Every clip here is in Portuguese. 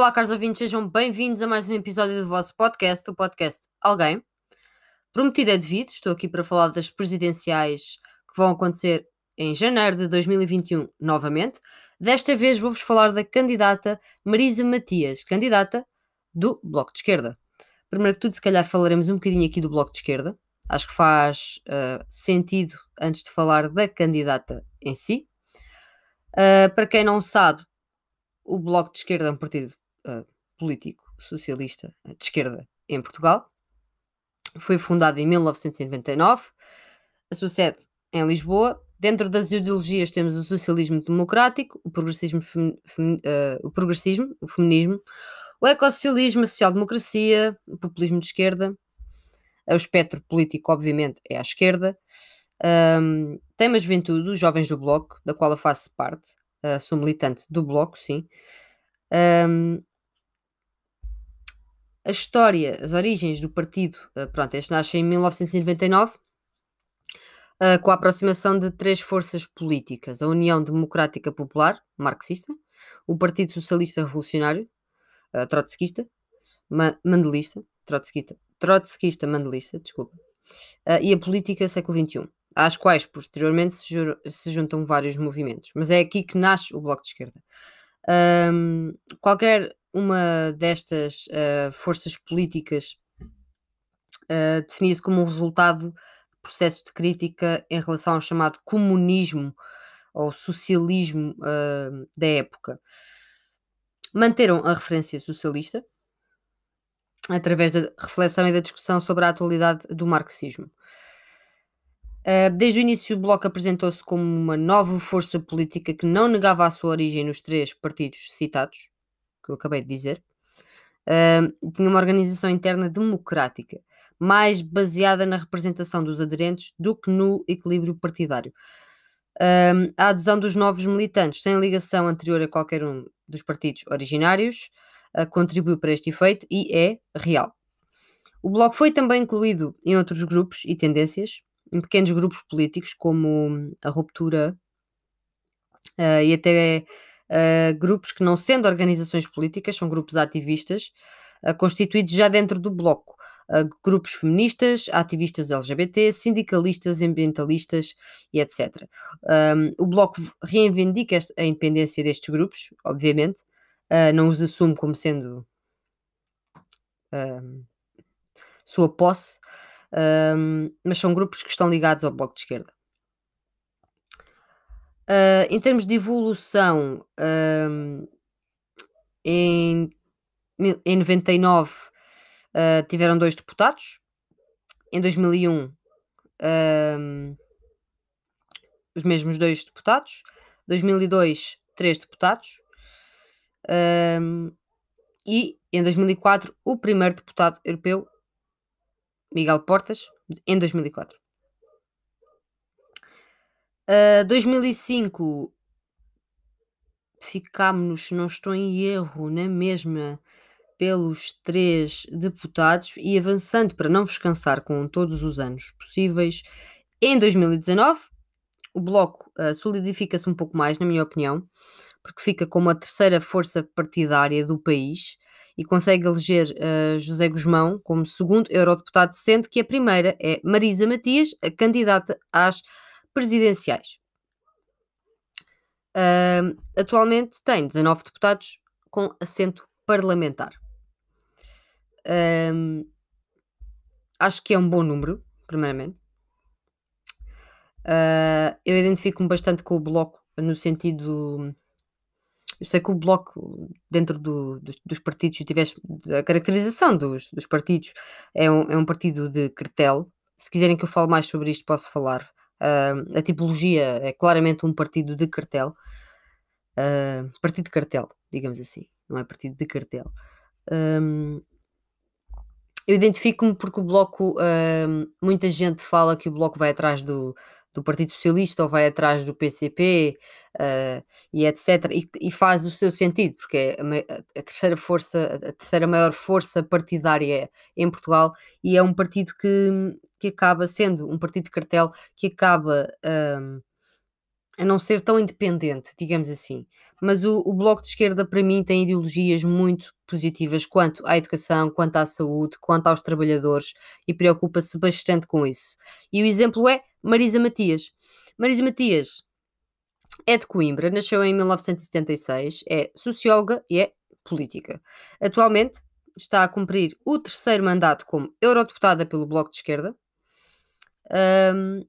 Olá, caros ouvintes, sejam bem-vindos a mais um episódio do vosso podcast, o podcast Alguém. Prometido é devido, estou aqui para falar das presidenciais que vão acontecer em janeiro de 2021 novamente. Desta vez vou-vos falar da candidata Marisa Matias, candidata do Bloco de Esquerda. Primeiro que tudo, se calhar falaremos um bocadinho aqui do Bloco de Esquerda. Acho que faz uh, sentido antes de falar da candidata em si. Uh, para quem não sabe, o Bloco de Esquerda é um partido uh, político socialista de esquerda em Portugal. Foi fundado em 1999. A sua sede em Lisboa. Dentro das ideologias temos o socialismo democrático, o progressismo, uh, o, progressismo o feminismo, o ecossocialismo, a social-democracia, o populismo de esquerda. O espectro político, obviamente, é à esquerda. Um, tem uma juventude, os jovens do Bloco, da qual eu faço parte. Uh, sou militante do Bloco, sim. Um, a história, as origens do partido, uh, pronto, este nasce em 1999, uh, com a aproximação de três forças políticas: a União Democrática Popular, marxista, o Partido Socialista Revolucionário, uh, trotskista, ma mandelista, trotskista, trotskista mandelista, desculpa, e a política século XXI às quais posteriormente se, juntam vários movimentos. Mas é aqui que nasce o Bloco de Esquerda. Um, qualquer uma destas uh, forças políticas uh, definia-se como um resultado de processos de crítica em relação ao chamado comunismo ou socialismo uh, da época. Manteram a referência socialista através da reflexão e da discussão sobre a atualidade do marxismo. Desde o início, o Bloco apresentou-se como uma nova força política que não negava a sua origem nos três partidos citados, que eu acabei de dizer. Uh, tinha uma organização interna democrática, mais baseada na representação dos aderentes do que no equilíbrio partidário. Uh, a adesão dos novos militantes, sem ligação anterior a qualquer um dos partidos originários, contribuiu para este efeito e é real. O Bloco foi também incluído em outros grupos e tendências, em pequenos grupos políticos, como a Ruptura, uh, e até uh, grupos que, não sendo organizações políticas, são grupos ativistas, uh, constituídos já dentro do bloco. grupos feministas, ativistas LGBT, sindicalistas, ambientalistas e etc. Um, o Bloco reivindica a independência destes grupos, obviamente, não os assume como sendo sua posse, mas são grupos que estão ligados ao Bloco de Esquerda. Uh, em termos de evolução, em, em 99 uh, ah, tiveram dois deputados, em 2001 um, os mesmos dois deputados, 2002 três deputados. E em 2004 o primeiro deputado europeu Miguel Portas, em 2004. Uh, 2005 ficámos, se não estou em erro, na mesma pelos três deputados e avançando para não vos cansar com todos os anos possíveis, em 2019 o Bloco uh, solidifica-se um pouco mais, na minha opinião, porque fica como a terceira força partidária do país e consegue eleger uh, José Guzmão como segundo eurodeputado, sendo que a primeira é Marisa Matias, a candidata às presidenciais. Uh, atualmente tem 19 deputados com assento parlamentar. Uh, acho que é um bom número, primeiramente. Uh, eu identifico-me bastante com o Bloco no sentido eu sei que o Bloco, dentro do, dos, dos, partidos, tivesse a caracterização dos, dos partidos, é um, é um, partido de cartel. Se quiserem que eu fale mais sobre isto, posso falar. Uh, a tipologia é claramente um partido de cartel. Uh, partido de cartel, digamos assim, não é partido de cartel. Um, eu identifico-me porque o Bloco, muita gente fala que o Bloco vai atrás do, do Partido Socialista ou vai atrás do PCP uh, eh, e etc. E, e, faz o seu sentido, porque é a, a, terceira força, a terceira maior força partidária em Portugal e é um partido que, que acaba sendo um partido de cartel que acaba um, a não ser tão independente, digamos assim. Mas o, o Bloco de Esquerda, para mim, tem ideologias muito positivas quanto à educação, quanto à saúde, quanto aos trabalhadores e preocupa-se bastante com isso. E o exemplo é Marisa Matias. Marisa Matias é de Coimbra, nasceu em 1976, é socióloga e é política. Atualmente está a cumprir o terceiro mandato como eurodeputada pelo Bloco de Esquerda. Um,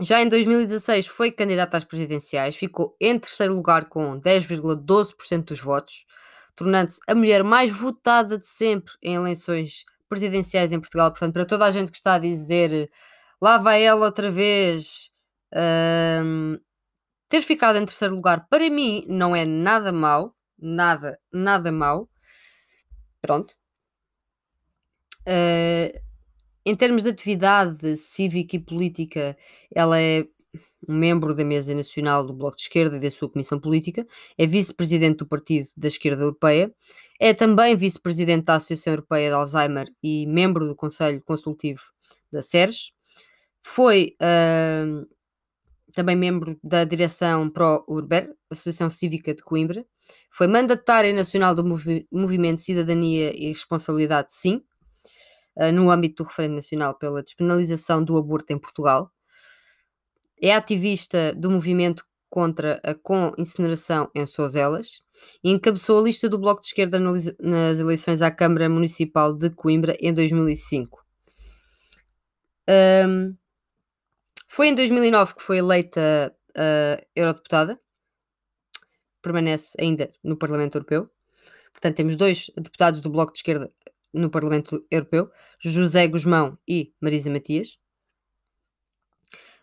já em 2016 foi candidata às presidenciais, ficou em terceiro lugar com 10,12% dos votos, tornando-se a mulher mais votada de sempre em eleições presidenciais em Portugal. Portanto, para toda a gente que está a dizer lá vai ela outra vez, um, ter ficado em terceiro lugar para mim não é nada mau, nada, nada mau. Pronto. Uh, em termos de atividade cívica e política, ela é um membro da Mesa Nacional do Bloco de Esquerda e da sua Comissão Política, é vice-presidente do Partido da Esquerda Europeia, é também vice-presidente da Associação Europeia de Alzheimer e membro do Conselho Consultivo da SERS, foi uh, também membro da direção Pro-Urber, Associação Cívica de Coimbra, foi mandatária nacional do Movi Movimento Cidadania e Responsabilidade, sim, uh, no âmbito do referendo nacional pela despenalização do aborto em Portugal. É ativista do movimento contra a com-incineração em Sozelas e encabeçou a lista do Bloco de Esquerda nas eleições à Câmara Municipal de Coimbra em 2005. Um, foi em 2009 que foi eleita uh, eurodeputada, permanece ainda no Parlamento Europeu. Portanto, temos dois deputados do Bloco de Esquerda no Parlamento Europeu, José Guzmão e Marisa Matias.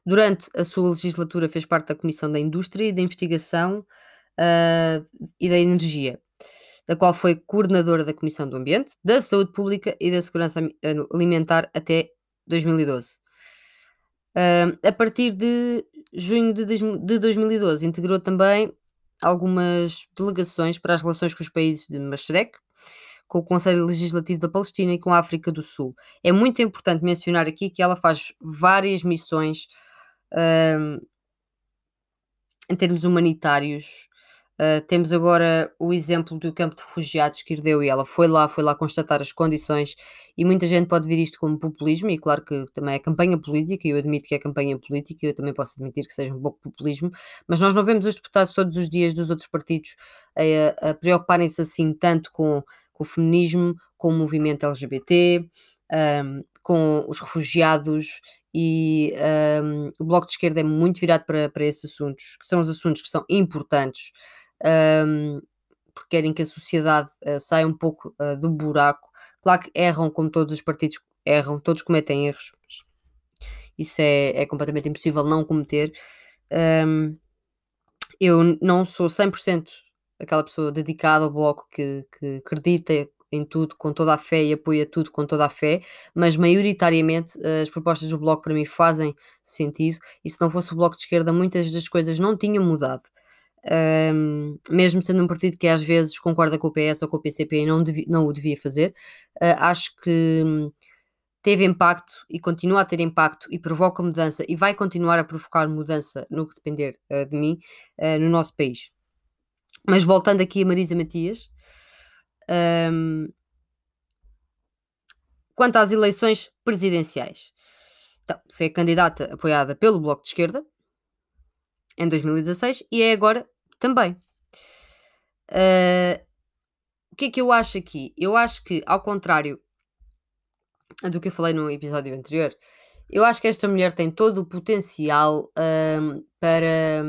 Durante a sua legislatura fez parte da Comissão da Indústria e da Investigação uh, e da Energia, da qual foi coordenadora da Comissão do Ambiente, da Saúde Pública e da Segurança Alimentar até 2012. Uh, a partir de junho de, de 2012 integrou também algumas delegações para as relações com os países de Mashrek, com o Conselho Legislativo da Palestina e com a África do Sul. É muito importante mencionar aqui que ela faz várias missões em termos humanitários. Uh, temos agora o exemplo do campo de refugiados que herdeu e ela foi lá, foi lá constatar as condições e muita gente pode ver isto como populismo e claro que também é campanha política e eu admito que é campanha política eu também posso admitir que seja um pouco populismo, mas nós não vemos os deputados todos os dias dos outros partidos a, a preocuparem-se assim tanto com com o feminismo, com o movimento LGBT, um, com os refugiados e um, o Bloco de Esquerda é muito virado para, para esses assuntos, que são os assuntos que são importantes, um, porque querem que a sociedade uh, saia um pouco uh, do buraco. Claro que erram, como todos os partidos erram, todos cometem erros. Isso é, é completamente impossível não cometer. Um, eu não sou 100% aquela pessoa dedicada ao bloco que, que acredita em tudo com toda a fé e apoia tudo com toda a fé, mas maioritariamente eh, as propostas do bloco para mim fazem sentido e se não fosse o bloco de esquerda muitas das coisas não tinham mudado. Um, mesmo sendo um partido que às vezes concorda com o PS ou com o PCP e não, devia, não o devia fazer, uh, acho que hum, teve impacto e continua a ter impacto e provoca mudança e vai continuar a provocar mudança no que depender uh, de mim uh, no nosso país. Mas voltando aqui a Marisa Matias, um, quanto às eleições presidenciais, então, foi a candidata apoiada pelo Bloco de Esquerda em 2016 e é agora também. Uh, o que é que eu acho aqui? Eu acho que, ao contrário do que eu falei no episódio anterior, eu acho que esta mulher tem todo o potencial um, para,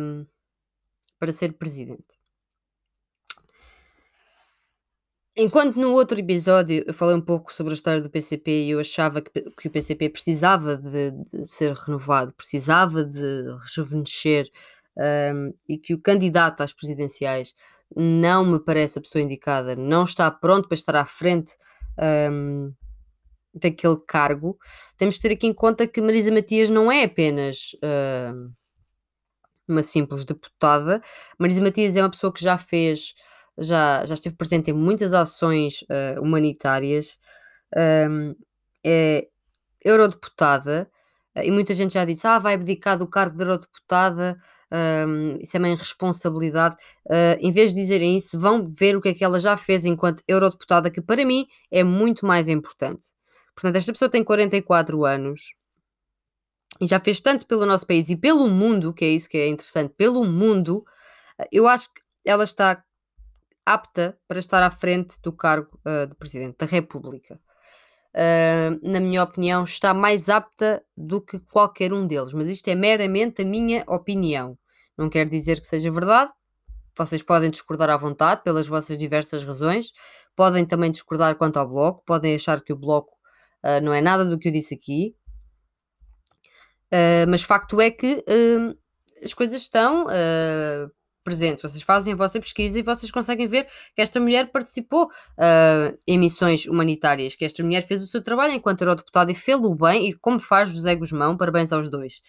para ser presidente. Enquanto no outro episódio eu falei um pouco sobre a história do PCP e eu achava que, que o PCP precisava de, de, ser renovado, precisava de rejuvenescer um, e que o candidato às presidenciais não me parece a pessoa indicada, não está pronto para estar à frente um, daquele cargo, temos de ter aqui em conta que Marisa Matias não é apenas uma simples deputada, Marisa Matias é uma pessoa que já fez já, já esteve presente em muitas ações uh, humanitárias, um, é eurodeputada, e muita gente já disse: ah, vai abdicar do cargo de eurodeputada, isso é uma irresponsabilidade. Uh, em vez de dizerem isso, vão ver o que é que ela já fez enquanto eurodeputada, que para mim é muito mais importante. Portanto, esta pessoa tem 44 anos e já fez tanto pelo nosso país e pelo mundo, que é isso que é interessante, pelo mundo, eu acho que ela está apta para estar à frente do cargo uh, de Presidente da República. Uh, na minha opinião, está mais apta do que qualquer um deles, mas isto é meramente a minha opinião. Não quer dizer que seja verdade. Vocês podem discordar à vontade pelas vossas diversas razões, podem também discordar quanto ao bloco, podem achar que o bloco uh, não é nada do que eu disse aqui, uh, mas facto é que as coisas estão presentes. Vocês fazem a vossa pesquisa e vocês conseguem ver que esta mulher participou uh, em missões humanitárias, que esta mulher fez o seu trabalho enquanto eurodeputada e fez-o bem, e como faz José Guzmão, parabéns aos dois.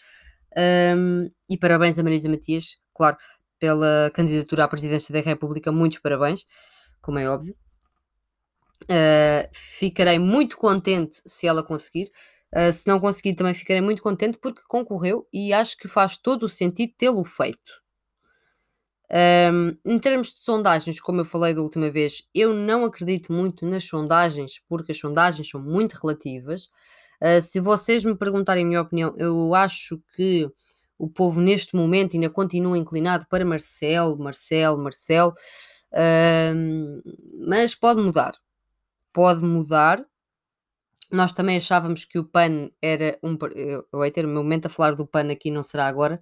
Um, e parabéns a Marisa Matias, claro, pela candidatura à presidência da República, muitos parabéns, como é óbvio. Uh, ficarei muito contente se ela conseguir. Uh, se não conseguir, também ficarei muito contente porque concorreu e acho que faz todo o sentido tê-lo feito. Um, em termos de sondagens, como eu falei da última vez, eu não acredito muito nas sondagens, porque as sondagens são muito relativas. Uh, se vocês me perguntarem a minha opinião, eu acho que o povo neste momento ainda continua inclinado para Marcelo, Marcelo, Marcelo, uh, mas pode mudar. Pode mudar. Nós também achávamos que o PAN era um. Eu vou ter o meu momento a falar do PAN aqui, não será agora,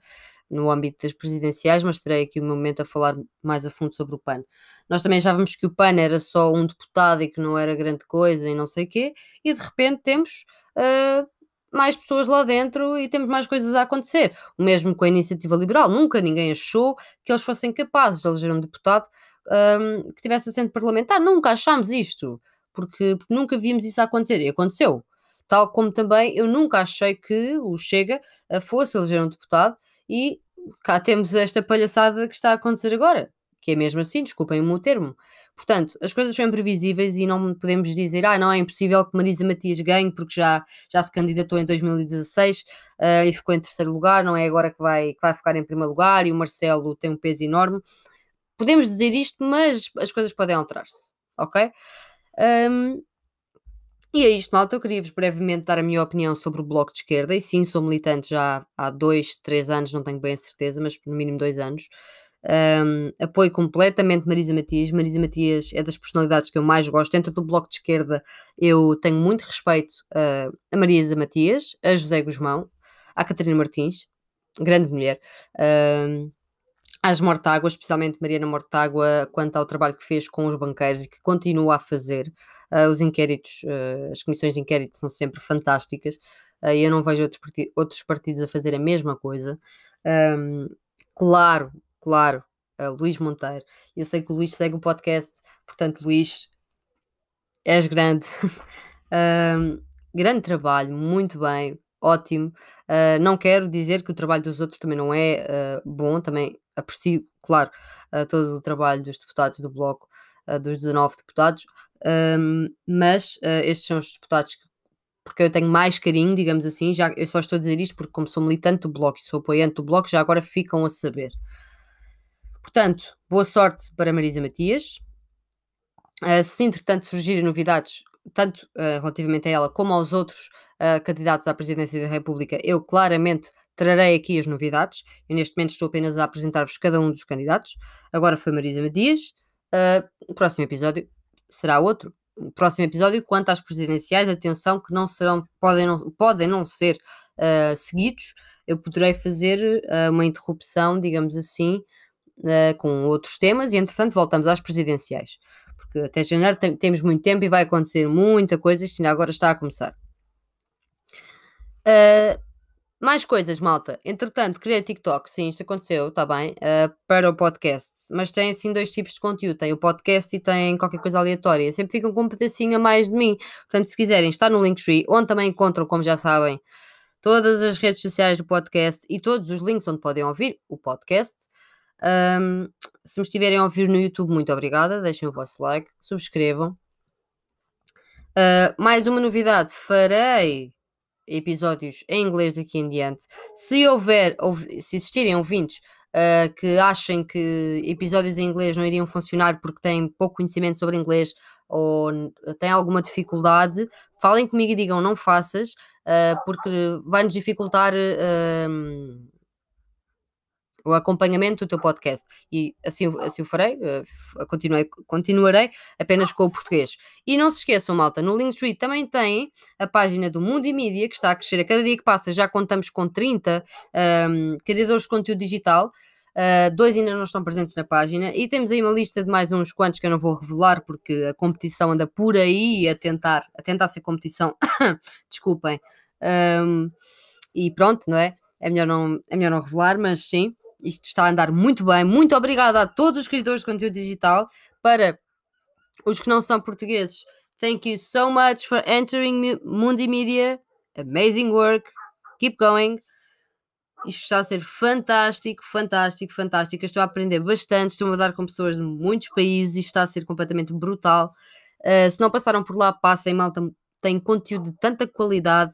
no âmbito das presidenciais, mas terei aqui um momento a falar mais a fundo sobre o PAN. Nós também achávamos que o PAN era só um deputado e que não era grande coisa e não sei o quê, e de repente temos uh, mais pessoas lá dentro e temos mais coisas a acontecer. O mesmo com a iniciativa liberal. Nunca ninguém achou que eles fossem capazes de eleger um deputado um, que tivesse assento parlamentar. Nunca achámos isto, porque, porque nunca vimos isso acontecer. E aconteceu. Tal como também eu nunca achei que o Chega uh, fosse eleger um deputado e cá temos esta palhaçada que está a acontecer agora, que é mesmo assim, desculpem o termo. Portanto, as coisas são imprevisíveis e não podemos dizer, ah, não é impossível que Marisa Matias ganhe porque já, já se candidatou em 2016 uh, eh, e ficou em terceiro lugar, não é agora que vai, que vai ficar em primeiro lugar e o Marcelo tem um peso enorme. Podemos dizer isto, mas as coisas podem alterar-se, ok? Um, e é isto, malta. Eu queria-vos brevemente dar a minha opinião sobre o Bloco de Esquerda. E sim, sou militante já há dois, três anos, não tenho bem a certeza, mas no mínimo dois anos. Um, apoio completamente Marisa Matias. Marisa Matias é das personalidades que eu mais gosto. Dentro do Bloco de Esquerda, eu tenho muito respeito uh, a Marisa Matias, a José Guzmão, a Catarina Martins, grande mulher. Um, às Mortágua, especialmente Mariana Mortágua, quanto ao trabalho que fez com os banqueiros e que continua a fazer. Uh, os inquéritos, uh, as comissões de inquérito são sempre fantásticas uh, e eu não vejo outros, partidos, outros partidos a fazer a mesma coisa. Um, claro, claro, Luís Monteiro. Eu sei que o Luís segue o podcast, portanto, Luís, és grande. grande trabalho, muito bem, ótimo. não quero dizer que o trabalho dos outros também não é bom, também aprecio, claro, todo o trabalho dos deputados do Bloco, dos 19 deputados, mas uh, estes são os deputados que, porque eu tenho mais carinho, digamos assim, já, eu só estou a dizer isto porque como sou militante do Bloco e sou apoiante do Bloco, já agora ficam a saber. Portanto, boa sorte para Marisa Matias. Uh, se entretanto surgirem novidades, tanto uh, relativamente a ela como aos outros uh, candidatos à presidência da República, eu claramente trarei aqui as novidades. Eu neste momento estou apenas a apresentar-vos cada um dos candidatos. Agora foi Marisa Matias. Uh, próximo episódio será outro. Próximo episódio, quanto às presidenciais, atenção que não serão, podem não, podem não ser seguidos. Eu poderei fazer uma interrupção, digamos assim, uh, com outros temas e, entretanto, voltamos às presidenciais. Porque até janeiro tem, temos muito tempo e vai acontecer muita coisa. Isto ainda agora está a começar. Uh, mais coisas, malta. Entretanto, criei TikTok, sim, isto aconteceu, está bem, uh, para o podcast. Mas tem assim dois tipos de conteúdo: tem o podcast e tem qualquer coisa aleatória. Sempre ficam com um pedacinho a mais de mim. Portanto, se quiserem, está no Linktree, onde também encontram, como já sabem, todas as redes sociais do podcast e todos os links onde podem ouvir o podcast. Um, se me estiverem a ouvir no YouTube, muito obrigada. Deixem o vosso like, subscrevam. Uh, mais uma novidade: farei episódios em inglês daqui em diante. Se houver, se existirem ouvintes uh, que achem que episódios em inglês não iriam funcionar porque têm pouco conhecimento sobre inglês ou têm alguma dificuldade, falem comigo e digam não faças, uh, porque vai-nos dificultar. Uh, o acompanhamento do teu podcast. E assim, assim o farei, uh, continuei, continuarei apenas com o português. E não se esqueçam, malta, no Linktree também tem a página do Mundo e Mídia, que está a crescer a cada dia que passa. Já contamos com 30 um, ehm, criadores de conteúdo digital. Uh, dois ainda não estão presentes na página e temos aí uma lista de mais uns quantos que eu não vou revelar porque a competição anda por aí a tentar, a tentar ser competição. Desculpem. Um, ehm, e pronto, não é? É melhor não, é melhor não revelar, mas sim, isto está a andar muito bem. Muito obrigada a todos os criadores de conteúdo digital. Para os que não são portugueses, thank you so much for entering Mundi Media. Amazing work. Keep going. Isto está a ser fantástico, fantástico, fantástico. Estou a aprender bastante. Estou a mudar com pessoas de muitos países. Isto está a ser completamente brutal. Uh, se não passaram por lá, passem, malta. Tem conteúdo de tanta qualidade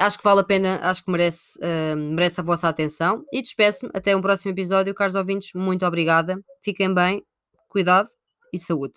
acho que vale a pena, acho que merece, uh, merece a vossa atenção. E despeço-me até um próximo episódio. Caros ouvintes, muito obrigada. Fiquem bem, cuidado e saúde.